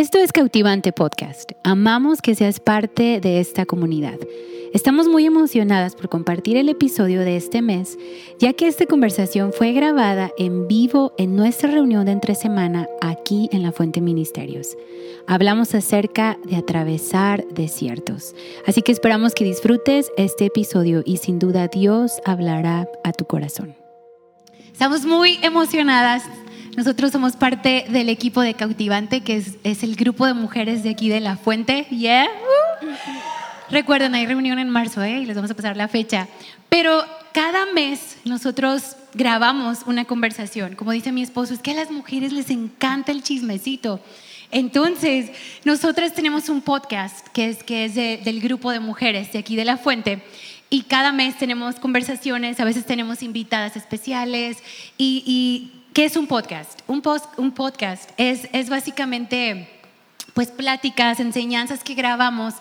Esto es Cautivante Podcast. Amamos que seas parte de esta comunidad. Estamos muy emocionadas por compartir el episodio de este mes, ya que esta conversación fue grabada en vivo en nuestra reunión de entre semana aquí en la Fuente Ministerios. Hablamos acerca de atravesar desiertos. Así que esperamos que disfrutes este episodio y sin duda Dios hablará a tu corazón. Estamos muy emocionadas nosotros somos parte del equipo de Cautivante, que es, el grupo de mujeres de aquí de La Fuente. ¿Yeah? Recuerden, hay reunión en marzo ¿eh? y les vamos a pasar la fecha. Pero cada mes nosotros grabamos una conversación. Como dice mi esposo, es que a las mujeres les encanta el chismecito. Entonces, nosotras tenemos un podcast que es, que es del grupo de mujeres de aquí de La Fuente. Y cada mes tenemos conversaciones, a veces tenemos invitadas especiales y, y ¿Qué es un podcast? Un, un podcast es, es básicamente pues pláticas, enseñanzas que grabamos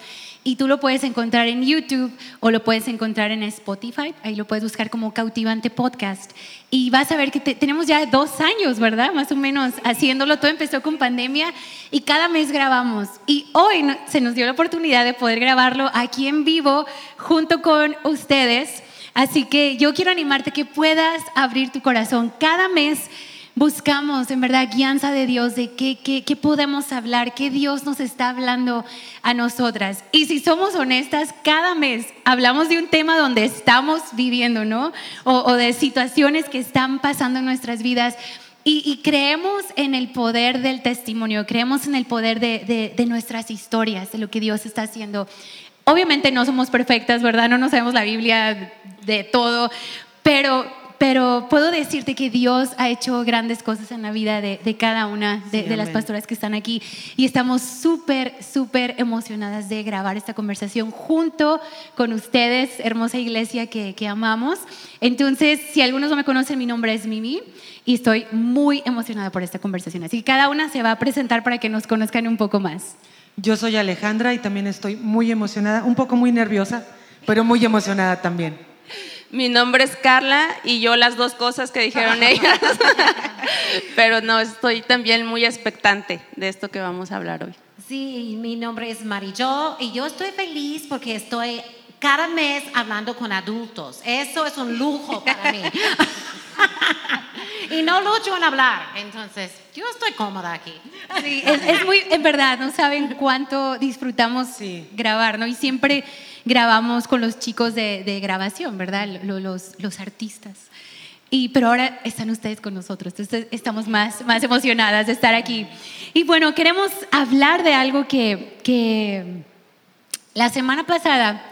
y tú lo puedes encontrar en YouTube o lo puedes encontrar en Spotify, ahí lo puedes buscar como Cautivante Podcast. Y vas a ver que tenemos ya dos años, ¿verdad? Más o menos haciéndolo, todo empezó con pandemia y cada mes grabamos. Y hoy se nos dio la oportunidad de poder grabarlo aquí en vivo junto con ustedes Así que yo quiero animarte que puedas abrir tu corazón. Cada mes buscamos en verdad guianza de Dios de qué, qué, podemos hablar, qué Dios nos está hablando a nosotras. Y si somos honestas, cada mes hablamos de un tema donde estamos viviendo, ¿no? O, de situaciones que están pasando en nuestras vidas. Y, creemos en el poder del testimonio, creemos en el poder de, de nuestras historias, de lo que Dios está haciendo. Obviamente no somos perfectas, ¿verdad? No nos sabemos la Biblia de todo, pero, pero puedo decirte que Dios ha hecho grandes cosas en la vida de, cada una de, las pastoras que están aquí y estamos súper, súper emocionadas de grabar esta conversación junto con ustedes, hermosa iglesia que, que amamos. Entonces, si algunos no me conocen, mi nombre es Mimi y estoy muy emocionada por esta conversación. Así que cada una se va a presentar para que nos conozcan un poco más. Yo soy Alejandra y también estoy muy emocionada, un poco muy nerviosa, pero muy emocionada también. Mi nombre es Carla y yo las dos cosas que dijeron ellas, pero no, estoy también muy expectante de esto que vamos a hablar hoy. Sí, mi nombre es Marillo y yo estoy feliz porque estoy cada mes hablando con adultos. Eso es un lujo para mí. y no lucho en hablar. Entonces, yo estoy cómoda aquí. Sí, es, muy, en verdad, no saben cuánto disfrutamos grabar, ¿no? Y siempre grabamos con los chicos de, grabación, ¿verdad? Los, los, artistas. Y, pero ahora están ustedes con nosotros, entonces estamos más, más emocionadas de estar aquí. Y bueno, queremos hablar de algo que, que la semana pasada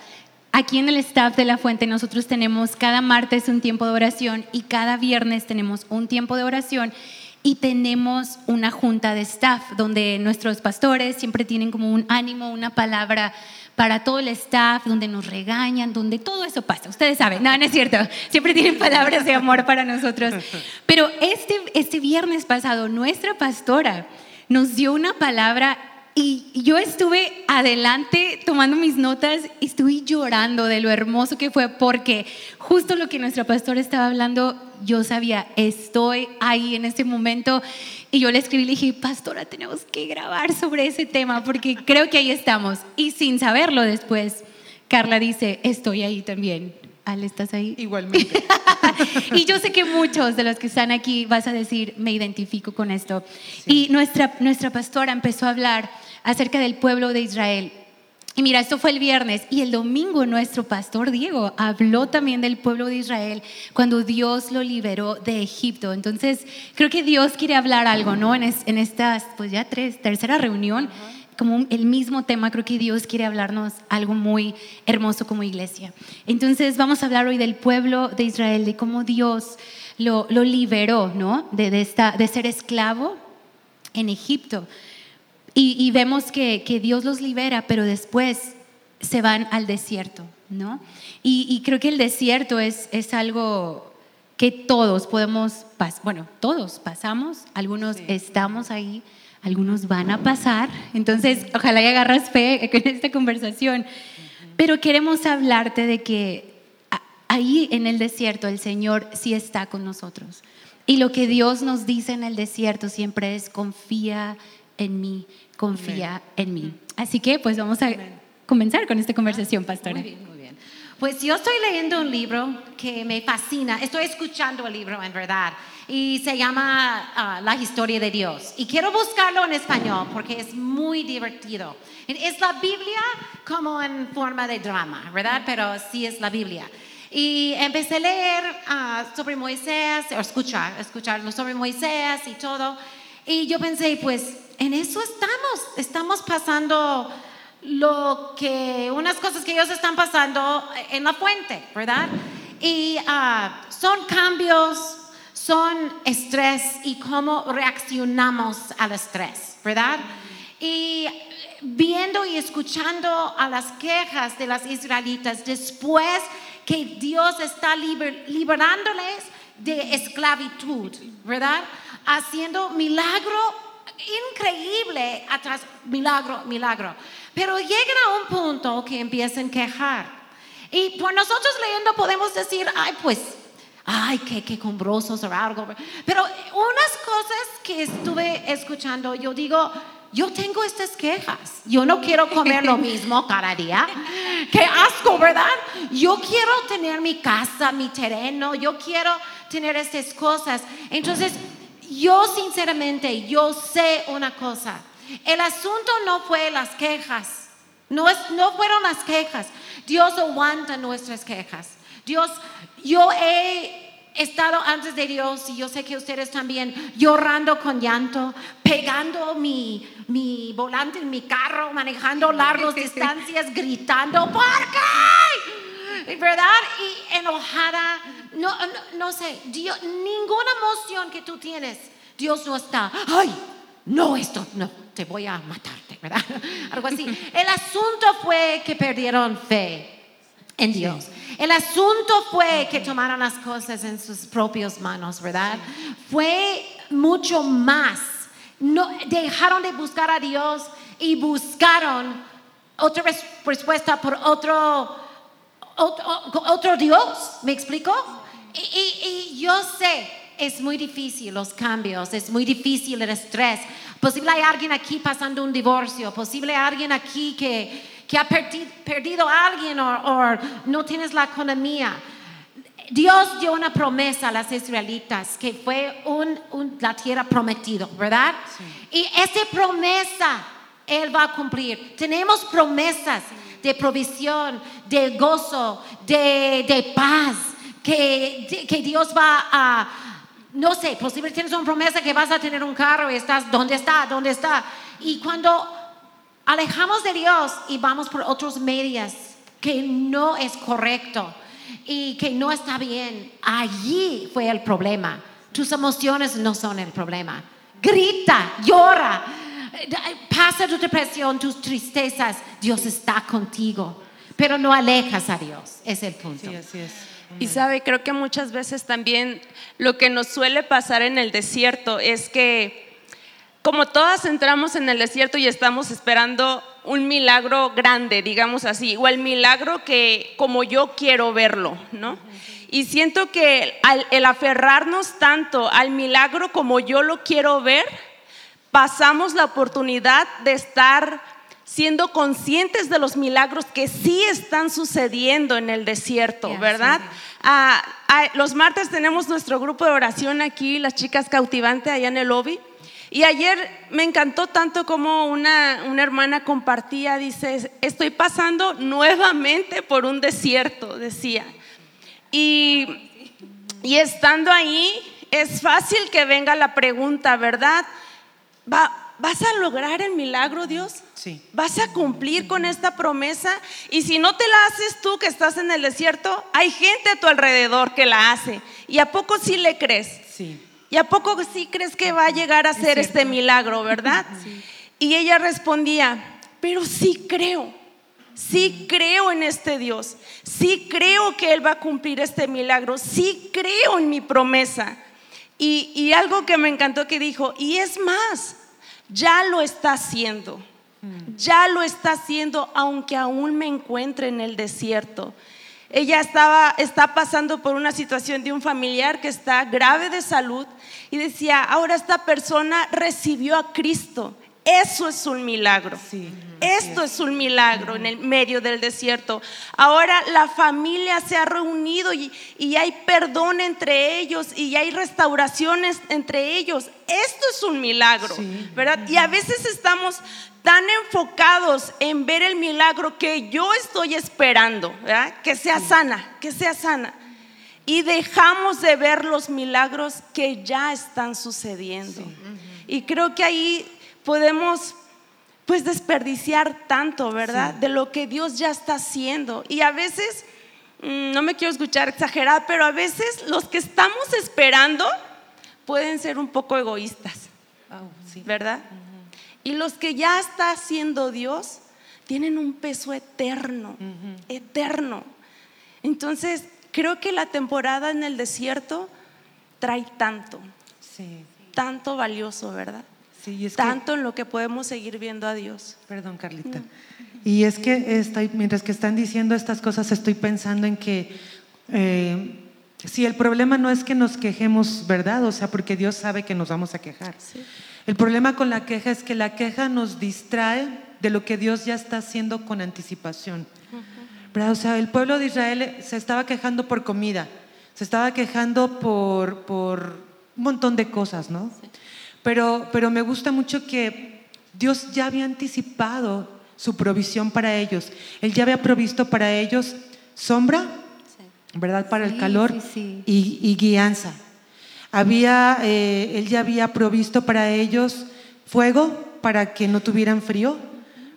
Aquí en el staff de La Fuente nosotros tenemos cada martes un tiempo de oración y cada viernes tenemos un tiempo de oración y tenemos una junta de staff donde nuestros pastores siempre tienen como un ánimo, una palabra para todo el staff, donde nos regañan, donde todo eso pasa. Ustedes saben, no, no es cierto, siempre tienen palabras de amor para nosotros. Pero este, este viernes pasado nuestra pastora nos dio una palabra y yo estuve adelante tomando mis notas y estuve llorando de lo hermoso que fue porque justo lo que nuestra pastora estaba hablando, yo sabía, estoy ahí en este momento y yo le escribí y le dije, pastora, tenemos que grabar sobre ese tema porque creo que ahí estamos. Y sin saberlo después, Carla dice, estoy ahí también. Ale, ¿estás ahí? Igualmente. y yo sé que muchos de los que están aquí vas a decir, me identifico con esto. Y nuestra, nuestra pastora empezó a hablar acerca del pueblo de Israel. Y mira, esto fue el viernes y el domingo nuestro pastor Diego habló también del pueblo de Israel cuando Dios lo liberó de Egipto. Entonces, creo que Dios quiere hablar algo, ¿no? En, en esta, pues ya tercera reunión, como el mismo tema, creo que Dios quiere hablarnos algo muy hermoso como iglesia. Entonces, vamos a hablar hoy del pueblo de Israel, de cómo Dios lo, lo liberó, ¿no? De, de, esta, de ser esclavo en Egipto. Y, vemos que, Dios los libera, pero después se van al desierto, ¿no? Y, creo que el desierto es, es algo que todos podemos, bueno, todos pasamos, algunos estamos ahí, algunos van a pasar, entonces ojalá y agarras fe en esta conversación, pero queremos hablarte de que ahí en el desierto el Señor sí está con nosotros. Y lo que Dios nos dice en el desierto siempre es confía en mí, confía en mí. Así que pues vamos a comenzar con esta conversación, pastora. Muy bien, muy bien. Pues yo estoy leyendo un libro que me fascina. Estoy escuchando el libro, en verdad. Y se llama ah, La historia de Dios. Y quiero buscarlo en español porque es muy divertido. Es la Biblia como en forma de drama, ¿verdad? Pero sí es la Biblia. Y empecé a leer ah, sobre Moisés, o escuchar, escucharlo sobre Moisés y todo. Y yo pensé, pues en eso estamos, estamos pasando lo que, unas cosas que ellos están pasando en la fuente, ¿verdad? Y ah, son cambios, son estrés y cómo reaccionamos al estrés, ¿verdad? Y viendo y escuchando a las quejas de las israelitas después que Dios está liberándoles de esclavitud, ¿verdad? Haciendo milagro increíble atrás, milagro, milagro. Pero llegan a un punto que empiezan a quejar. Y por nosotros leyendo podemos decir, ay, pues, ay, qué, qué combrosos o algo. Pero unas cosas que estuve escuchando, yo digo, yo tengo estas quejas. Yo no quiero comer lo mismo cada día. Qué asco, ¿verdad? Yo quiero tener mi casa, mi terreno. Yo quiero tener estas cosas. Entonces, yo sinceramente, yo sé una cosa. El asunto no fue las quejas. No, es, no fueron las quejas. Dios aguanta nuestras quejas. Dios, yo he estado antes de Dios y yo sé que ustedes también llorando con llanto, pegando mi, mi volante en mi carro, manejando largas distancias, gritando, ¿por qué? ¿Verdad? Y enojada, no, no, sé, Dios, ninguna emoción que tú tienes, Dios no está, ay, no, esto, no, te voy a matarte, ¿verdad? Algo así. El asunto fue que perdieron fe en Dios. El asunto fue que tomaron las cosas en sus propias manos, ¿verdad? Fue mucho más. No, dejaron de buscar a Dios y buscaron otra respuesta por otro, otro, Dios. ¿Me explico? Y, y, yo sé, es muy difícil los cambios, es muy difícil el estrés. Posible hay alguien aquí pasando un divorcio, posible hay alguien aquí que que ha perdido a alguien o, no tienes la economía. Dios dio una promesa a las israelitas que fue un, la tierra prometida, ¿verdad? Y esa promesa Él va a cumplir. Tenemos promesas de provisión, de gozo, de, paz, que, que Dios va a, no sé, posiblemente tienes una promesa que vas a tener un carro y estás, ¿dónde está? ¿Dónde está? Y cuando alejamos de Dios y vamos por otros medios que no es correcto y que no está bien, allí fue el problema. Tus emociones no son el problema. Grita, llora, pasa tu depresión, tus tristezas. Dios está contigo, pero no alejas a Dios. Es el punto. Sí, así es. Y sabe, creo que muchas veces también lo que nos suele pasar en el desierto es que como todas entramos en el desierto y estamos esperando un milagro grande, digamos así, o el milagro que como yo quiero verlo, ¿no? Y siento que el aferrarnos tanto al milagro como yo lo quiero ver, pasamos la oportunidad de estar siendo conscientes de los milagros que sí están sucediendo en el desierto, ¿verdad? Ah, ah, los martes tenemos nuestro grupo de oración aquí, las chicas cautivante allá en el lobby. Y ayer me encantó tanto como una, hermana compartía, dice, estoy pasando nuevamente por un desierto, decía. Y, y estando ahí, es fácil que venga la pregunta, ¿verdad? ¿Vas a lograr el milagro, Dios? Sí. ¿Vas a cumplir con esta promesa? Y si no te la haces tú que estás en el desierto, hay gente a tu alrededor que la hace. ¿Y a poco sí le crees? Sí. ¿Y a poco sí crees que va a llegar a ser este milagro, verdad? Y ella respondía, pero sí creo, sí creo en este Dios, sí creo que Él va a cumplir este milagro, sí creo en mi promesa. Y, y algo que me encantó que dijo, y es más, ya lo está haciendo, ya lo está haciendo aunque aún me encuentre en el desierto. Ella estaba, está pasando por una situación de un familiar que está grave de salud y decía, ahora esta persona recibió a Cristo. Eso es un milagro. Sí, Esto es un milagro en el medio del desierto. Ahora la familia se ha reunido y, y hay perdón entre ellos y hay restauraciones entre ellos. Esto es un milagro, Sí. ¿verdad? Y a veces estamos tan enfocados en ver el milagro que yo estoy esperando, ¿verdad? Que sea sana, que sea sana. Y dejamos de ver los milagros que ya están sucediendo. Y creo que ahí podemos pues desperdiciar tanto, ¿verdad? De lo que Dios ya está haciendo. Y a veces, mm, no me quiero escuchar exagerar, pero a veces los que estamos esperando pueden ser un poco egoístas, Oh, sí. ¿verdad? Y los que ya está haciendo Dios tienen un peso eterno, eterno. Entonces, creo que la temporada en el desierto trae tanto, Sí, tanto valioso, ¿verdad? Sí, y es que- Tanto en lo que podemos seguir viendo a Dios. Perdón, Carlita. Y es que estoy, mientras que están diciendo estas cosas, estoy pensando en que eh, si el problema no es que nos quejemos, ¿verdad? O sea, porque Dios sabe que nos vamos a quejar. El problema con la queja es que la queja nos distrae de lo que Dios ya está haciendo con anticipación. ¿Verdad? O sea, el pueblo de Israel se estaba quejando por comida, se estaba quejando por, por un montón de cosas, ¿no? Pero, pero me gusta mucho que Dios ya había anticipado su provisión para ellos. Él ya había provisto para ellos sombra, ¿verdad? Para el calor sí. Y, y guianza. Había, eh, él ya había provisto para ellos fuego para que no tuvieran frío,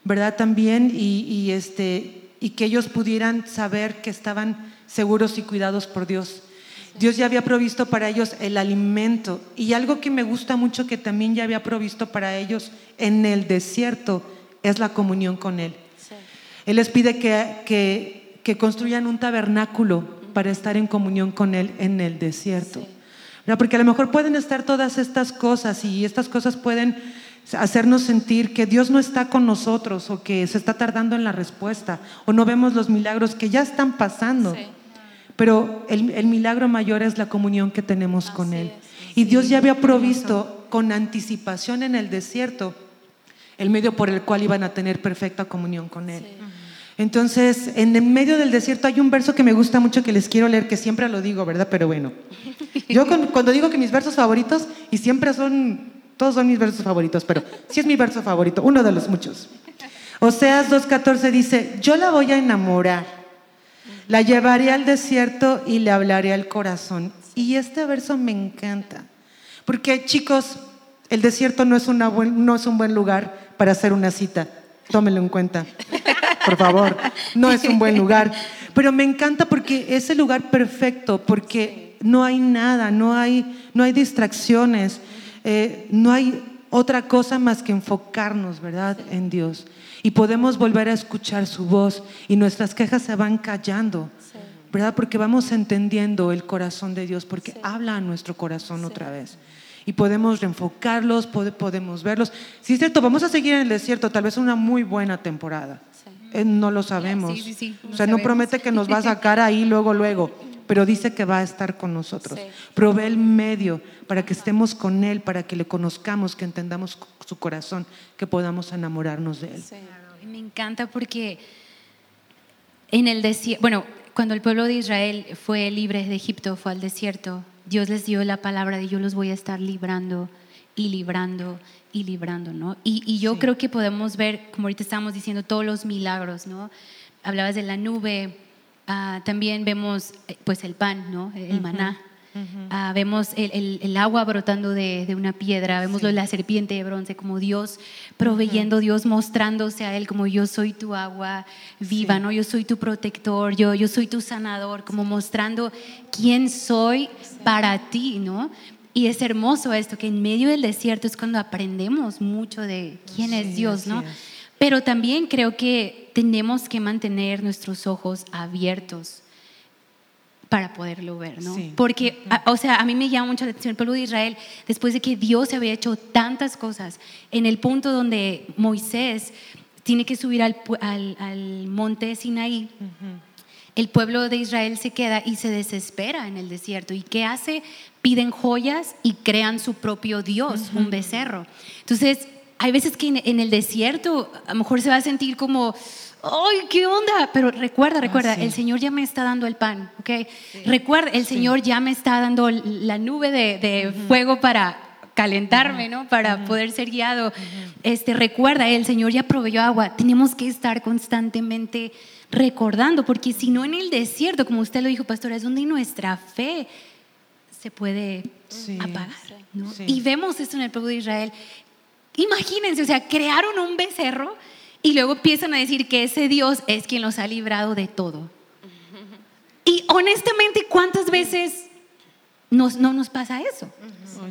¿verdad? También, y, y, este, y que ellos pudieran saber que estaban seguros y cuidados por Dios. Dios ya había provisto para ellos el alimento y algo que me gusta mucho que también ya había provisto para ellos en el desierto es la comunión con Él. Él les pide que, que, que construyan un tabernáculo para estar en comunión con Él en el desierto. Porque a lo mejor pueden estar todas estas cosas y estas cosas pueden hacernos sentir que Dios no está con nosotros o que se está tardando en la respuesta o no vemos los milagros que ya están pasando. Pero el, el milagro mayor es la comunión que tenemos con Él. Y Dios ya había provisto con anticipación en el desierto el medio por el cual iban a tener perfecta comunión con Él. Entonces, en el medio del desierto hay un verso que me gusta mucho que les quiero leer, que siempre lo digo, ¿verdad? Pero bueno, yo con- cuando digo que mis versos favoritos, y siempre son, todos son mis versos favoritos, pero sí es mi verso favorito, uno de los muchos. Oseas 2.14 dice, yo la voy a enamorar, la llevaré al desierto y le hablaré al corazón. Y este verso me encanta, porque chicos, el desierto no es, no es un buen lugar para hacer una cita, tómenlo en cuenta, por favor, no es un buen lugar. Pero me encanta porque es el lugar perfecto, porque no hay nada, no hay, no hay distracciones, eh, no hay otra cosa más que enfocarnos, ¿verdad?, en Dios. Y podemos volver a escuchar su voz y nuestras quejas se van callando, ¿verdad? Porque vamos entendiendo el corazón de Dios, porque habla a nuestro corazón otra vez. Y podemos reenfocarlos, pode- podemos verlos. Sí, es cierto, vamos a seguir en el desierto, tal vez una muy buena temporada. Eh, no lo sabemos. Sí, sí, sí, no o sea, no sabemos. promete que nos va a sacar ahí luego, luego, pero dice que va a estar con nosotros. Provee el medio para que estemos con Él, para que le conozcamos, que entendamos su corazón, que podamos enamorarnos de Él. Me encanta porque en el desierto, bueno, cuando el pueblo de Israel fue libre de Egipto, fue al desierto, Dios les dio la palabra de yo los voy a estar librando y librando y librando, ¿no? Y, y yo creo que podemos ver, como ahorita estábamos diciendo, todos los milagros, ¿no? Hablabas de la nube, ah, también vemos eh, pues el pan, ¿no? El maná. Ah, vemos el, el- el agua brotando de, de una piedra, vemos la serpiente de bronce, como Dios proveyendo, Dios mostrándose a Él como yo soy tu agua viva, ¿no? Yo soy tu protector, yo, yo soy tu sanador, como mostrando quién soy para ti, ¿no? Y es hermoso esto, que en medio del desierto es cuando aprendemos mucho de quién es Dios, ¿no? es. Pero también creo que tenemos que mantener nuestros ojos abiertos para poderlo ver, ¿no? Sí. Porque, o sea, a mí me llama mucho la atención el pueblo de Israel, después de que Dios había hecho tantas cosas, en el punto donde Moisés tiene que subir al, al- al monte Sinaí, el pueblo de Israel se queda y se desespera en el desierto. ¿Y qué hace? Piden joyas y crean su propio Dios, un becerro. Entonces, hay veces que en, en el desierto a lo mejor se va a sentir como, ¡ay, qué onda! Pero recuerda, recuerda, sí. el Señor ya me está dando el pan, ¿ok? Recuerda, el Señor ya me está dando la nube de, de fuego para calentarme, ¿no? Para poder ser guiado. Este, recuerda, el Señor ya proveyó agua. Tenemos que estar constantemente recordando, porque si no en el desierto, como usted lo dijo, pastora, es donde nuestra fe se puede Sí. apagar, ¿no? Sí. Y vemos esto en el pueblo de Israel. Imagínense, o sea, crearon un becerro y luego empiezan a decir que ese Dios es quien los ha librado de todo. Y honestamente, ¿cuántas veces nos, no nos pasa eso?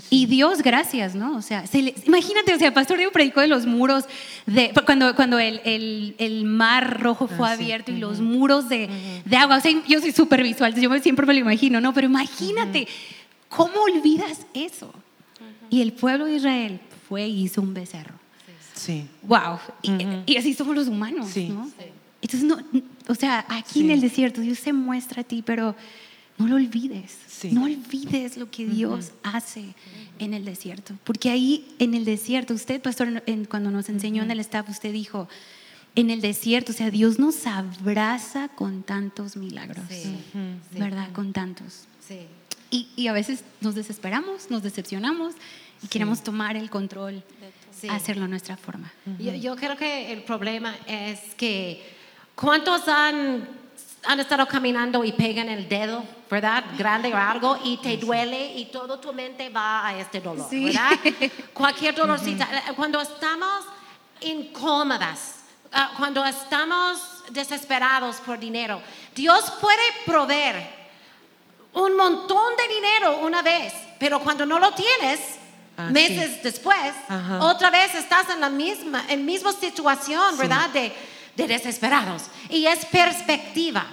Y Dios, gracias, ¿no? O sea, se le- imagínate, o sea, Pastor Diego predicó de los muros, de, cuando, cuando el, el- el mar rojo fue Ah, sí. abierto y los muros de, de agua. O sea, yo soy súper visual, yo siempre me lo imagino, ¿no? Pero imagínate, ¿cómo olvidas eso? Y el pueblo de Israel fue y hizo un becerro. Sí. Wow. Y, y así somos los humanos, Sí. ¿no? Entonces, no, o sea, aquí en Sí. el desierto Dios se muestra a ti, pero no lo olvides. Sí. No olvides lo que Dios hace en el desierto. Porque ahí en el desierto, usted, pastor, en- cuando nos enseñó en el staff, usted dijo, en el desierto, o sea, Dios nos abraza con tantos milagros. Sí. ¿Verdad? Con tantos. Sí. Y, y a veces nos desesperamos, nos decepcionamos y queremos tomar el control, Sí. hacerlo a nuestra forma. Yo, yo creo que el problema es que cuántos han, han estado caminando y pegan el dedo, ¿verdad? Grande o algo y te duele y toda tu mente va a este dolor, Sí. ¿verdad? Cualquier dolorcita. Cuando estamos incómodas, ah, cuando estamos desesperados por dinero, Dios puede proveer un montón de dinero una vez, pero cuando no lo tienes, Ah, meses después, Ajá. otra vez estás en la misma, en misma situación, ¿verdad? De, de desesperados. Y es perspectiva,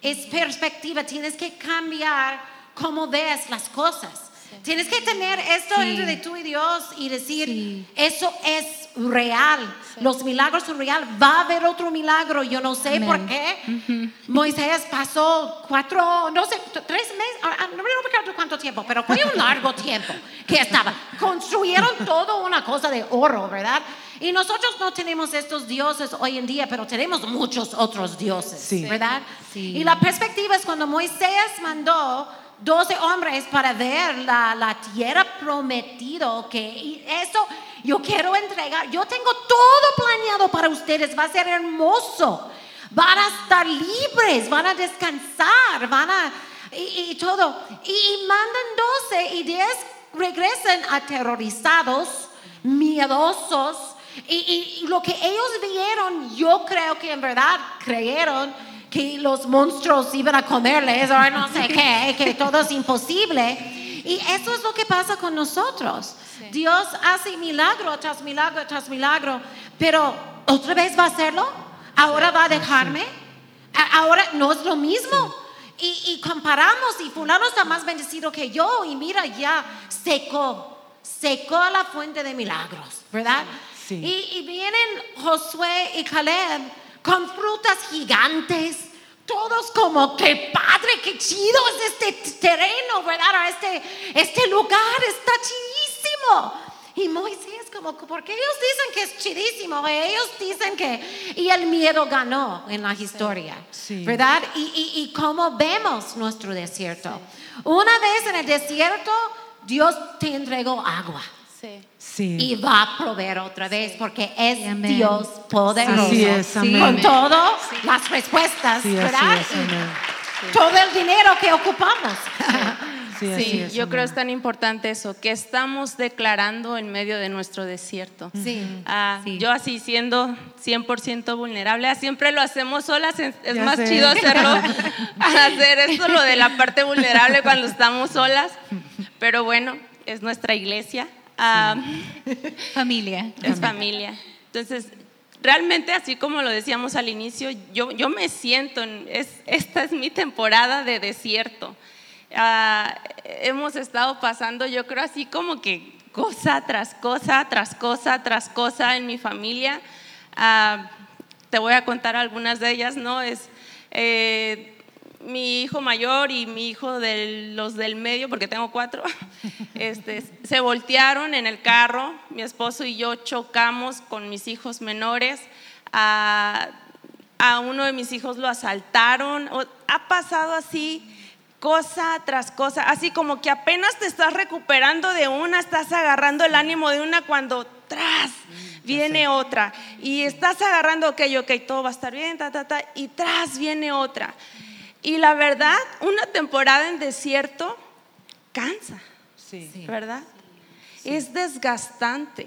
es perspectiva. Tienes que cambiar cómo ves las cosas. Tienes que tener esto entre tú y Dios y decir, eso es real. Los milagros son real. Va a haber otro milagro. Yo no sé Amén. por qué. Moisés pasó cuatro, no sé, tres meses, ah, ah, no me recuerdo cuánto tiempo, pero fue un largo tiempo que estaba. Construyeron todo una cosa de oro, ¿verdad? Y nosotros no tenemos estos dioses hoy en día, pero tenemos muchos otros dioses, Sí. ¿verdad? Sí. Y la perspectiva es cuando Moisés mandó 12 hombres para ver la, la tierra prometido, que y eso yo quiero entregar, yo tengo todo planeado para ustedes, va a ser hermoso, van a estar libres, van a descansar, van a, y, todo, y, mandan 12 y 10 regresan aterrorizados, miedosos, y lo que ellos vieron, yo creo que en verdad creyeron que los monstruos iban a comerles o no sé qué, que todo es imposible. Y eso es lo que pasa con nosotros. Dios hace milagro tras milagro tras milagro, pero otra vez va a hacerlo. Ahora va a dejarme. Ahora no es lo mismo. Y, y comparamos y fulano está más bendecido que yo y mira ya secó, secó la fuente de milagros, ¿verdad? Sí. Y, y vienen Josué y Caleb con frutas gigantes, todos como, qué padre, qué chido es este terreno, ¿verdad? Este, este lugar está chidísimo. Y Moisés como, porque ellos dicen que es chidísimo, ellos dicen que... Y el miedo ganó en la historia, Sí. ¿verdad? Y, y, y cómo vemos nuestro desierto. Una vez en el desierto, Dios te entregó agua. Sí. Sí. Y va a proveer otra vez porque es Sí, amén. Dios poderoso. Así es, Sí. amén. Con todo, las respuestas, Sí, ¿verdad? es, Y todo el dinero que ocupamos. Sí, Sí, es, yo creo es tan importante eso, que estamos declarando en medio de nuestro desierto. Sí. Ah, Sí. Yo así siendo 100% vulnerable, ah, siempre lo hacemos solas, es, es Ya más sé. chido hacerlo, hacer esto, lo de la parte vulnerable cuando estamos solas, pero bueno, es nuestra iglesia, ah, Familia. es familia. Entonces, realmente así como lo decíamos al inicio, yo, yo me siento, en- es, esta es mi temporada de desierto. Ah, hemos estado pasando, yo creo, así como que cosa tras cosa, tras cosa, tras cosa en mi familia. Ah, te voy a contar algunas de ellas, ¿no? Es, eh, mi hijo mayor y mi hijo de los del medio, porque tengo cuatro, este, se voltearon en el carro, mi esposo y yo chocamos con mis hijos menores, a, a uno de mis hijos lo asaltaron, ha pasado así cosa tras cosa, así como que apenas te estás recuperando de una, estás agarrando el ánimo de una cuando tras viene otra y estás agarrando, ok, ok, todo va a estar bien, ta, ta, ta, y tras viene otra. Y la verdad, una temporada en desierto cansa, ¿verdad? Es desgastante.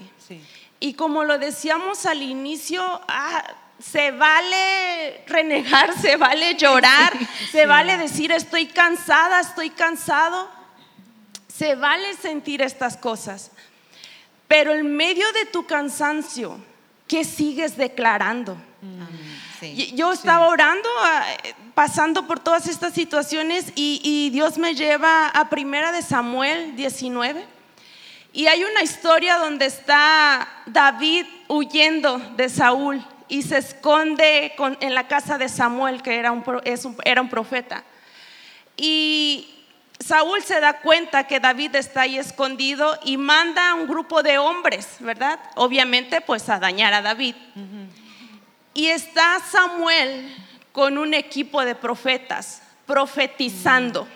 Y como lo decíamos al inicio, ah, se vale renegar, se vale llorar, se vale decir estoy cansada, estoy cansado. Se vale sentir estas cosas. Pero en medio de tu cansancio, ¿qué sigues declarando? Yo estaba orando, ah, pasando por todas estas situaciones y, y Dios me lleva a Primera de Samuel 19. Y hay una historia donde está David huyendo de Saúl y se esconde en la casa de Samuel, que era un, era un profeta. Y Saúl se da cuenta que David está ahí escondido y manda a un grupo de hombres, ¿verdad? Obviamente, pues a dañar a David. Y está Samuel con un equipo de profetas profetizando.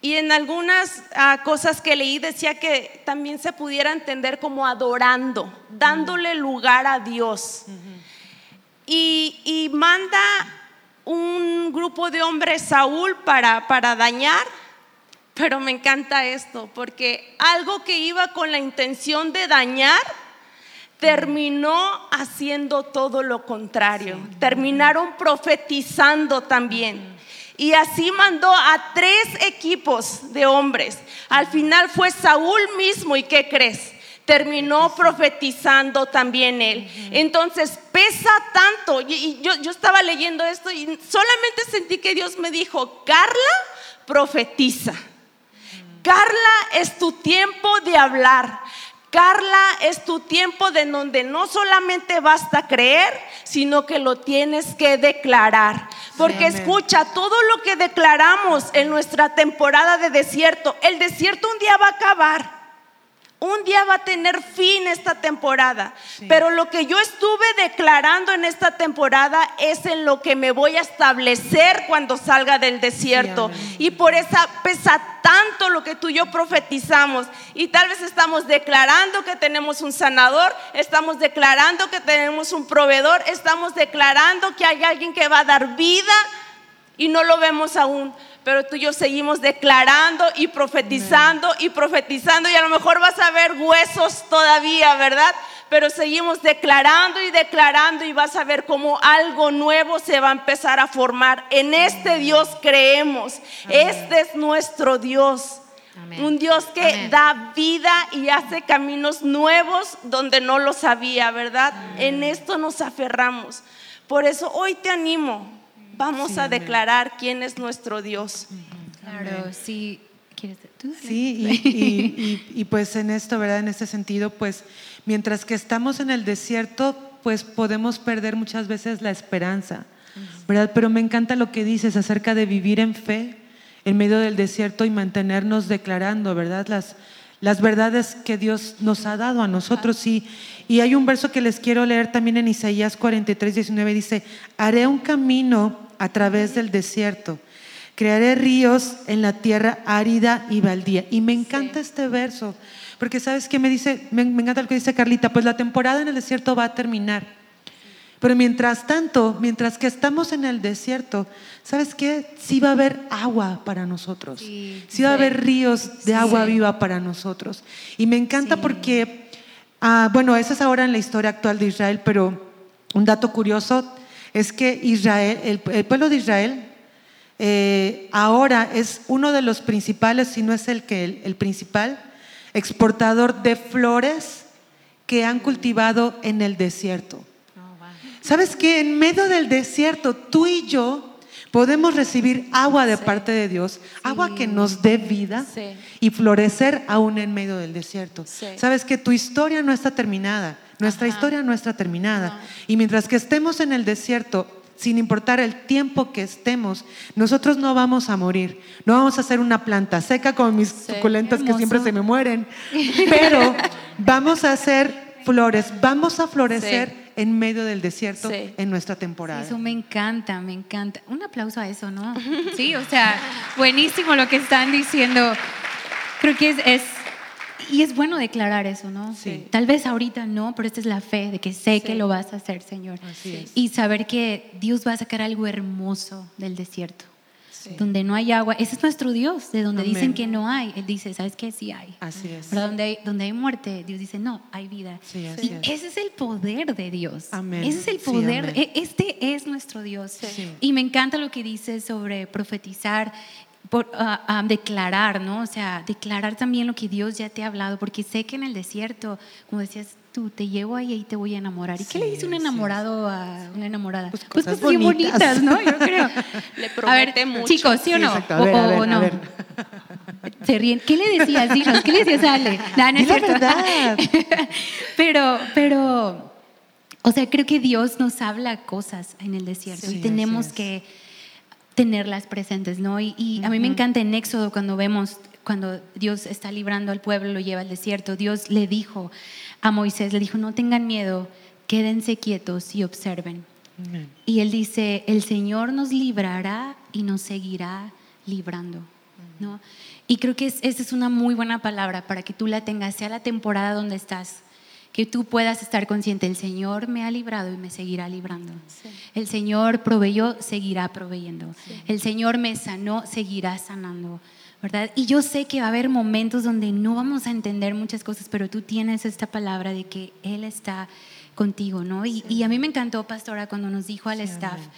Y en algunas ah, cosas que leí decía que también se pudiera entender como adorando, dándole lugar a Dios. y, manda un grupo de hombres Saúl para, para dañar, pero me encanta esto, porque algo que iba con la intención de dañar, terminó haciendo todo lo contrario. Terminaron profetizando también. Y así mandó a tres equipos de hombres. Al final fue Saúl mismo. ¿Y qué crees? Terminó profetizando también él. Entonces pesa tanto. Y yo, yo estaba leyendo esto y solamente sentí que Dios me dijo, Carla, profetiza. Carla, es tu tiempo de hablar. Carla, es tu tiempo de donde no solamente basta creer, sino que lo tienes que declarar. Porque escucha, todo lo que declaramos en nuestra temporada de desierto, el desierto un día va a acabar. Un día va a tener fin esta temporada, pero lo que yo estuve declarando en esta temporada es en lo que me voy a establecer cuando salga del desierto. y por eso pesa tanto lo que tú y yo profetizamos. Y tal vez estamos declarando que tenemos un sanador, estamos declarando que tenemos un proveedor, estamos declarando que hay alguien que va a dar vida y no lo vemos aún pero tú y yo seguimos declarando y profetizando y profetizando y a lo mejor vas a ver huesos todavía, ¿verdad? Pero seguimos declarando y declarando y vas a ver cómo algo nuevo se va a empezar a formar. En este Dios creemos. Este es nuestro Dios. Un Dios que da vida y hace caminos nuevos donde no los había, ¿verdad? En esto nos aferramos. Por eso hoy te animo vamos a declarar quién es nuestro Dios. Claro, sí. ¿Quieres tú? Sí, y, pues en esto, ¿verdad? En este sentido, pues mientras que estamos en el desierto, pues podemos perder muchas veces la esperanza, ¿verdad? Pero me encanta lo que dices acerca de vivir en fe en medio del desierto y mantenernos declarando, ¿verdad? Las, las verdades que Dios nos ha dado a nosotros. Y, y hay un verso que les quiero leer también en Isaías 43, 19, dice, haré un camino a través del desierto. Crearé ríos en la tierra árida y baldía. Y me encanta este verso, porque sabes qué me dice, me, encanta lo que dice Carlita, pues la temporada en el desierto va a terminar. Pero mientras tanto, mientras que estamos en el desierto, ¿sabes qué? Sí va a haber agua para nosotros. Sí, va a haber ríos de agua viva para nosotros. Y me encanta porque, ah, bueno, eso es ahora en la historia actual de Israel, pero un dato curioso, es que Israel, el, pueblo de Israel eh, ahora es uno de los principales, si no es el que el, principal, exportador de flores que han cultivado en el desierto. Oh, ¿Sabes que En medio del desierto, tú y yo podemos recibir agua de parte de Dios, agua que nos dé vida y florecer aún en medio del desierto. Sabes que tu historia no está terminada, nuestra historia no está terminada. Y mientras que estemos en el desierto, sin importar el tiempo que estemos, nosotros no vamos a morir. No vamos a ser una planta seca como mis suculentas que siempre se me mueren, pero vamos a hacer flores, vamos a florecer en medio del desierto Sí. en nuestra temporada. Eso me encanta, me encanta. Un aplauso a eso, ¿no? Sí, o sea, buenísimo lo que están diciendo. Creo que es, es y es bueno declarar eso, ¿no? Sí. Tal vez ahorita no, pero esta es la fe de que sé que lo vas a hacer, Señor. Así es. Y saber que Dios va a sacar algo hermoso del desierto. Donde no hay agua, ese es nuestro Dios, de donde Amén. dicen que no hay, Él dice, ¿sabes qué? Sí hay. Así es. ¿Verdad? Donde hay, donde hay muerte, Dios dice, no, hay vida. Sí, así y es. ese es el poder de Dios. Amén. Ese es el Sí, poder. amén. e- Este es nuestro Dios. Sí. Y me encanta lo que dice sobre profetizar, por, ah, declarar, ¿no? O sea, declarar también lo que Dios ya te ha hablado, porque sé que en el desierto, como decías tú, te llevo ahí y te voy a enamorar. ¿Y qué le dice un enamorado a una enamorada? Pues Pues, cosas cosas bien bonitas. bonitas, ¿no? Yo creo. Le a promete ver, mucho. chicos, ¿sí o no? exacto. A O- a ver, a no. ver. Se ríen. ¿Qué le decías? Dinos, ¿qué le decías a Ale? No, no es la verdad. pero, pero, o sea, creo que Dios nos habla cosas en el desierto y tenemos que tenerlas presentes, ¿no? Y, y a mí me encanta en Éxodo cuando vemos, cuando Dios está librando al pueblo, lo lleva al desierto, Dios le dijo a Moisés, le dijo, no tengan miedo, quédense quietos y observen. Y él dice, el Señor nos librará y nos seguirá librando. ¿no? Y creo que es- esa es una muy buena palabra para que tú la tengas, sea la temporada donde estás, que tú puedas estar consciente, el Señor me ha librado y me seguirá librando. El Señor proveyó, seguirá proveyendo. El Señor me sanó, seguirá sanando. ¿verdad? Y yo sé que va a haber momentos donde no vamos a entender muchas cosas, pero tú tienes esta palabra de que Él está contigo, ¿no? Y, y a mí me encantó, pastora, cuando nos dijo al staff, amén.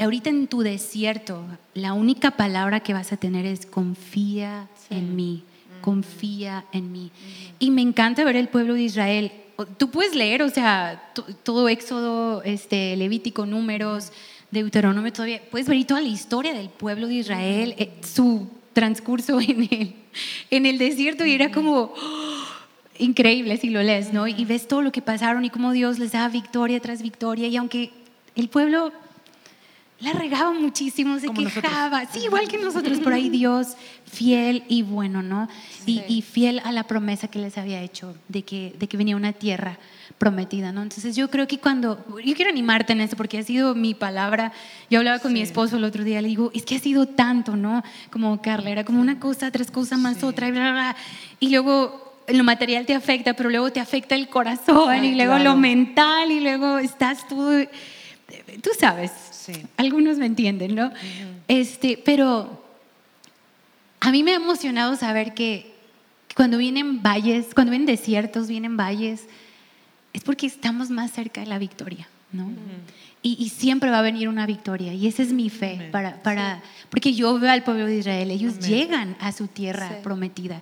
ahorita en tu desierto, la única palabra que vas a tener es confía en mí, confía en mí. Y me encanta ver el pueblo de Israel. Tú puedes leer, o sea, to- todo Éxodo, este, Levítico, Números, Deuteronomio, todavía puedes ver toda la historia del pueblo de Israel, eh, su transcurso en el, en el desierto y era como increíble si lo lees, ¿no? Y ves todo lo que pasaron y cómo Dios les da victoria tras victoria y aunque el pueblo la regaba muchísimo, se Como nosotros. quejaba, sí, igual que nosotros, por ahí Dios fiel y bueno, ¿no? Y, y fiel a la promesa que les había hecho de que, de que venía una tierra prometida, ¿no? Entonces yo creo que cuando, yo quiero animarte en esto porque ha sido mi palabra, yo hablaba con mi esposo el otro día, le digo, es que ha sido tanto, ¿no? Como Carla, era como una cosa, tres cosas más otra, y bla, bla, bla. Y luego lo material te afecta, pero luego te afecta el corazón Ay, y luego claro. lo mental y luego estás tú, tú sabes, Sí. algunos me entienden, ¿no? este, pero a mí me ha emocionado saber que cuando vienen valles, cuando vienen desiertos, vienen valles, es porque estamos más cerca de la victoria, ¿no? y, y siempre va a venir una victoria, y esa es mi fe, Amén. para, para, porque yo veo al pueblo de Israel, ellos Amén. llegan a su tierra Sí. prometida.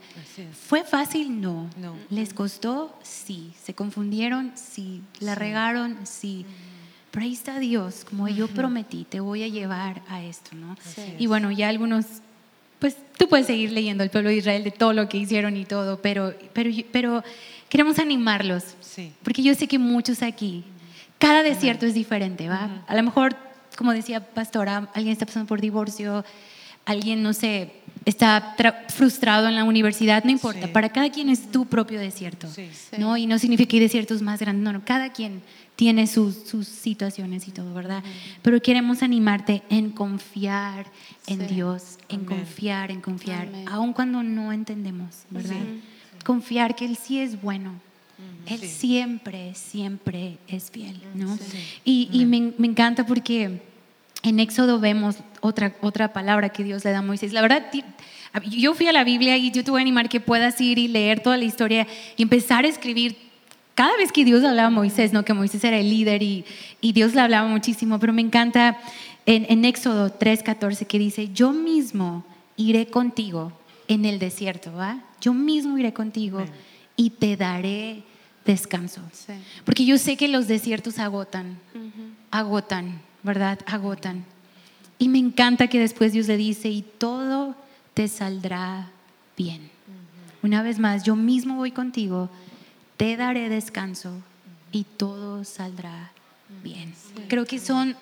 ¿Fue fácil? No. No. ¿Les costó? Sí. ¿Se confundieron? Sí. ¿La regaron? Sí. Pero ahí está Dios, como yo prometí, te voy a llevar a esto, ¿no? Así Y bueno, ya algunos, pues tú puedes seguir leyendo el pueblo de Israel de todo lo que hicieron y todo, pero, pero, pero queremos animarlos, Sí. porque yo sé que muchos aquí, cada desierto es diferente, ¿va? A lo mejor, como decía Pastora, alguien está pasando por divorcio, alguien, no sé, está tra- frustrado en la universidad, no importa, Sí. para cada quien es tu propio desierto, Sí. ¿no? Y no significa que hay desiertos más grandes, no, no, cada quien tiene sus, sus situaciones y todo, ¿verdad? Pero queremos animarte en confiar en Sí. Dios, en Amén. confiar, en confiar, Amén. aun cuando no entendemos, ¿verdad? Confiar que Él sí es bueno. Él Sí. siempre, siempre es fiel, ¿no? Y, y me, me encanta porque en Éxodo vemos otra, otra palabra que Dios le da a Moisés. La verdad, yo fui a la Biblia y yo te voy a animar que puedas ir y leer toda la historia y empezar a escribir cada vez que Dios hablaba a Moisés, ¿no? Que Moisés era el líder y, y Dios le hablaba muchísimo, pero me encanta en, en Éxodo 3:14 que dice, yo mismo iré contigo en el desierto, ¿va? Yo mismo iré contigo Amén. y te daré descanso. Sí. Porque yo sé que los desiertos agotan, agotan, ¿verdad? Agotan. Y me encanta que después Dios le dice, y todo te saldrá bien. Una vez más, yo mismo voy contigo, te daré descanso y todo saldrá bien. Creo que son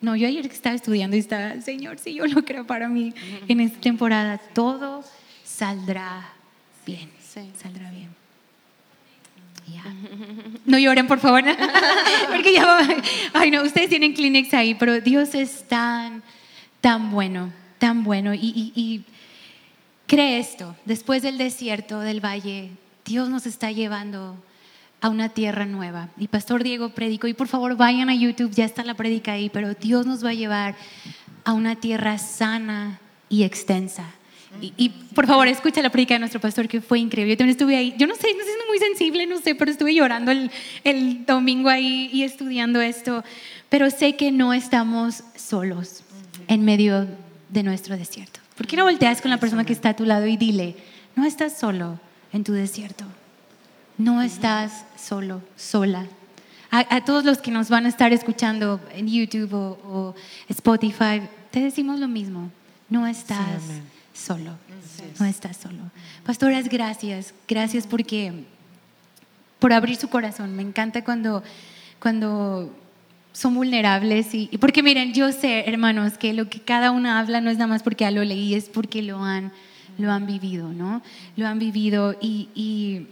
No, yo ayer estaba estudiando y estaba, Señor, si yo lo creo para mí en esta temporada, todo saldrá bien. Saldrá bien. No lloren, por favor. Porque ya va- Ay, no, ustedes tienen Kleenex ahí, pero Dios es tan, tan bueno, tan bueno. Y, y- y cree esto, después del desierto, del valle, Dios nos está llevando a una tierra nueva. Y Pastor Diego predicó, y por favor vayan a YouTube, ya está la predica ahí, pero Dios nos va a llevar a una tierra sana y extensa. Y, por favor, escucha la predica de nuestro pastor que fue increíble. Yo también estuve ahí. Yo no sé, no sé, siendo muy sensible, no sé, pero estuve llorando el, el domingo ahí y estudiando esto. Pero sé que no estamos solos en medio de nuestro desierto. ¿Por qué no volteas con la persona que está a tu lado y dile, no estás solo en tu desierto? No estás solo, sola. A, a todos los que nos van a estar escuchando en YouTube o, o Spotify, te decimos lo mismo. No estás amén. Solo. No estás solo. Pastoras, gracias. Gracias porque por abrir su corazón. Me encanta cuando, cuando son vulnerables y, y porque miren, yo sé, hermanos, que lo que cada una habla no es nada más porque ya lo leí, es porque lo han, lo han vivido, ¿no? Lo han vivido y, y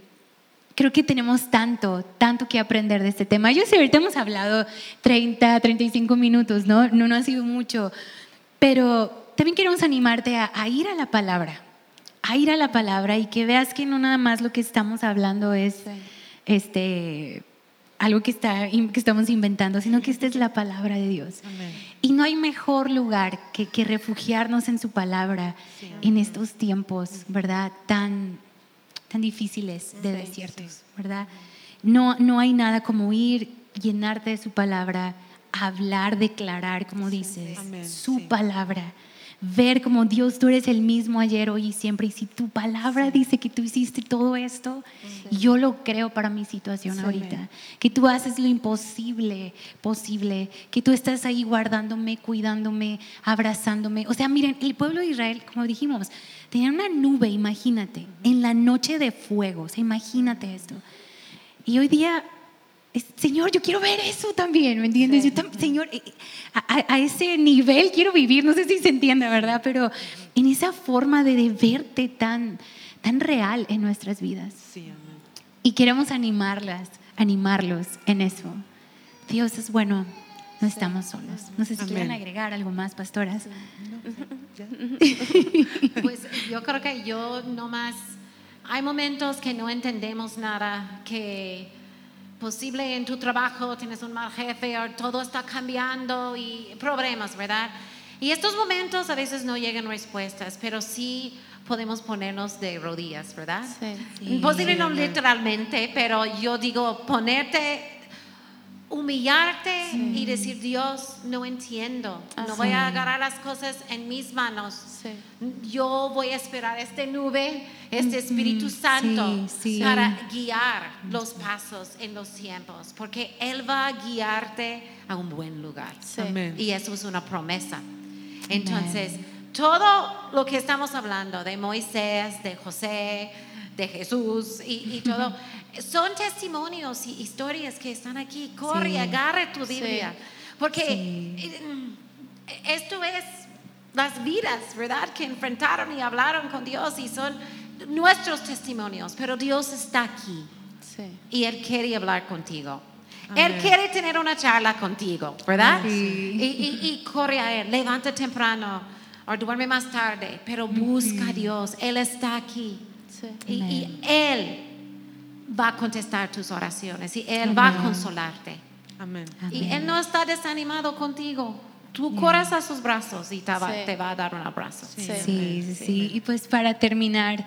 creo que tenemos tanto, tanto que aprender de este tema. Yo sé, ahorita hemos hablado 30, 35 minutos, ¿no? No, no ha sido mucho, pero también queremos animarte a, a ir a la palabra, a ir a la palabra y que veas que no nada más lo que estamos hablando es este, algo que, está, que estamos inventando, sino que esta es la palabra de Dios. Amén. Y no hay mejor lugar que, que refugiarnos en su palabra en estos tiempos, ¿verdad? Tan, tan difíciles de desiertos, ¿verdad? No, no hay nada como ir, llenarte de su palabra, hablar, declarar, como dices, Amén, su palabra. Ver como Dios, tú eres el mismo ayer, hoy y siempre. Y si tu palabra dice que tú hiciste todo esto, yo lo creo para mi situación ahorita. Que tú haces lo imposible posible. Que tú estás ahí guardándome, cuidándome, abrazándome. O sea, miren, el pueblo de Israel, como dijimos, tenía una nube, imagínate, en la noche de fuego. O sea, imagínate esto. Y hoy día, Señor, yo quiero ver eso también, ¿me entiendes? Yo tam- Señor, eh, a, a- ese nivel quiero vivir, no sé si se entiende, ¿verdad? Pero en esa forma de, de verte tan, tan real en nuestras vidas. Sí, amén. Y queremos animarlas, animarlos en eso. Dios es bueno, no estamos solos. No sé si Amén. quieren agregar algo más, pastoras. Pues yo creo que yo no más, hay momentos que no entendemos nada, que posible en tu trabajo tienes un mal jefe o todo está cambiando y problemas, ¿verdad? Y estos momentos a veces no llegan respuestas, pero sí podemos ponernos de rodillas, ¿verdad? Sí. Posible no literalmente, pero yo digo ponerte humillarte y decir, Dios, no entiendo, no voy a agarrar las cosas en mis manos. Sí. Yo voy a esperar este nube, este Espíritu Santo sí, para guiar los pasos en los tiempos, porque Él va a guiarte a un buen lugar. Y eso es una promesa. Entonces, todo lo que estamos hablando de Moisés, de José, de Jesús y, y todo, son testimonios y historias que están aquí. Corre, Sí. agarre tu Sí. Biblia. Porque Sí. eh, esto es las vidas, ¿verdad? Que enfrentaron y hablaron con Dios y son nuestros testimonios. Pero Dios está aquí Sí. y Él quiere hablar contigo. Él quiere tener una charla contigo, ¿verdad? Sí. Y, y- y corre a Él, levanta temprano o duerme más tarde, pero busca a Dios, Él está aquí. Sí. Y. Él va a contestar tus oraciones y Él va a consolarte. Amén. Y Amén. Él no está desanimado contigo. Tú corres a sus brazos y te va, Sí. te va a dar un abrazo. Sí. Sí, sí, sí. Y pues para terminar,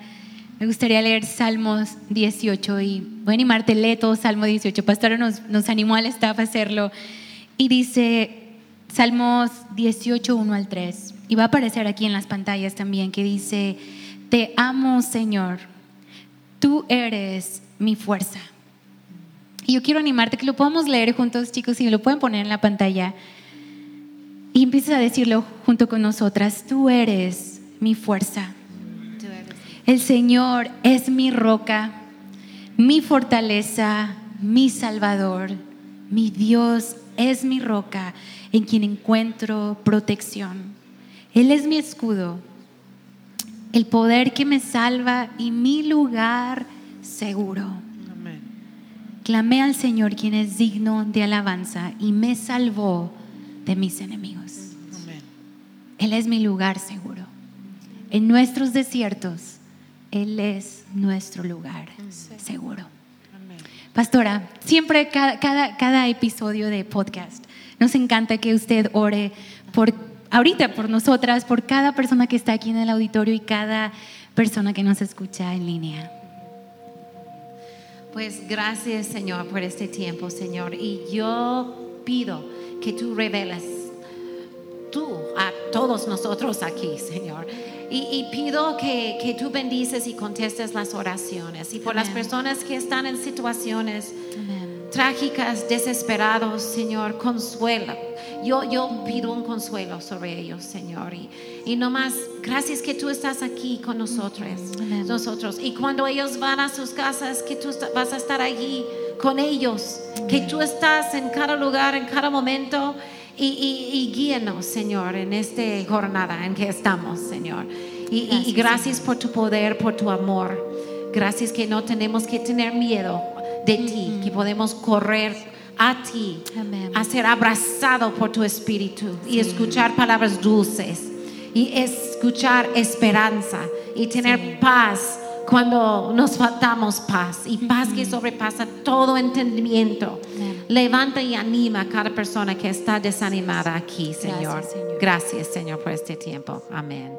me gustaría leer Salmos 18 y voy a animarte, lee todo Salmo 18. Pastora nos, nos animó al staff a hacerlo. Y dice Salmos 18, 1 al 3. Y va a aparecer aquí en las pantallas también, que dice, te amo Señor, tú eres mi fuerza. Y yo quiero animarte que lo podamos leer juntos, chicos, y lo pueden poner en la pantalla. Y empiezas a decirlo junto con nosotras, tú eres mi fuerza. El Señor es mi roca, mi fortaleza, mi salvador. Mi Dios es mi roca en quien encuentro protección. Él es mi escudo, el poder que me salva y mi lugar seguro. Amén. Clamé al Señor quien es digno de alabanza y me salvó de mis enemigos. Amén. Él es mi lugar seguro. En nuestros desiertos, Él es nuestro lugar seguro. Amén. Pastora, siempre cada, cada, cada episodio de podcast nos encanta que usted ore por ahorita por nosotras, por cada persona que está aquí en el auditorio y cada persona que nos escucha en línea. Pues gracias Señor por este tiempo, Señor. Y yo pido que tú reveles tú a todos nosotros aquí, Señor. Y, y pido que, que tú bendices y contestes las oraciones. Y por las personas que están en situaciones trágicas, desesperados, Señor, consuela. Yo, yo pido un consuelo sobre ellos, Señor. Y, y no más, gracias que tú estás aquí con nosotros. Amén. nosotros. Y cuando ellos van a sus casas, que tú vas a estar allí con ellos. Que tú estás en cada lugar, en cada momento. Y, y, y guíanos, Señor, en esta jornada en que estamos, Señor. Y, y- y Gracias, gracias por tu poder, por tu amor. Gracias que no tenemos que tener miedo de ti, que podemos correr a ti, Amén. a ser abrazado por tu espíritu y escuchar palabras dulces y escuchar esperanza y tener Sí. paz cuando nos faltamos paz y paz que sobrepasa todo entendimiento. Amén. Levanta y anima a cada persona que está desanimada aquí, Señor. Señor. Gracias, Señor, por este tiempo. Amén.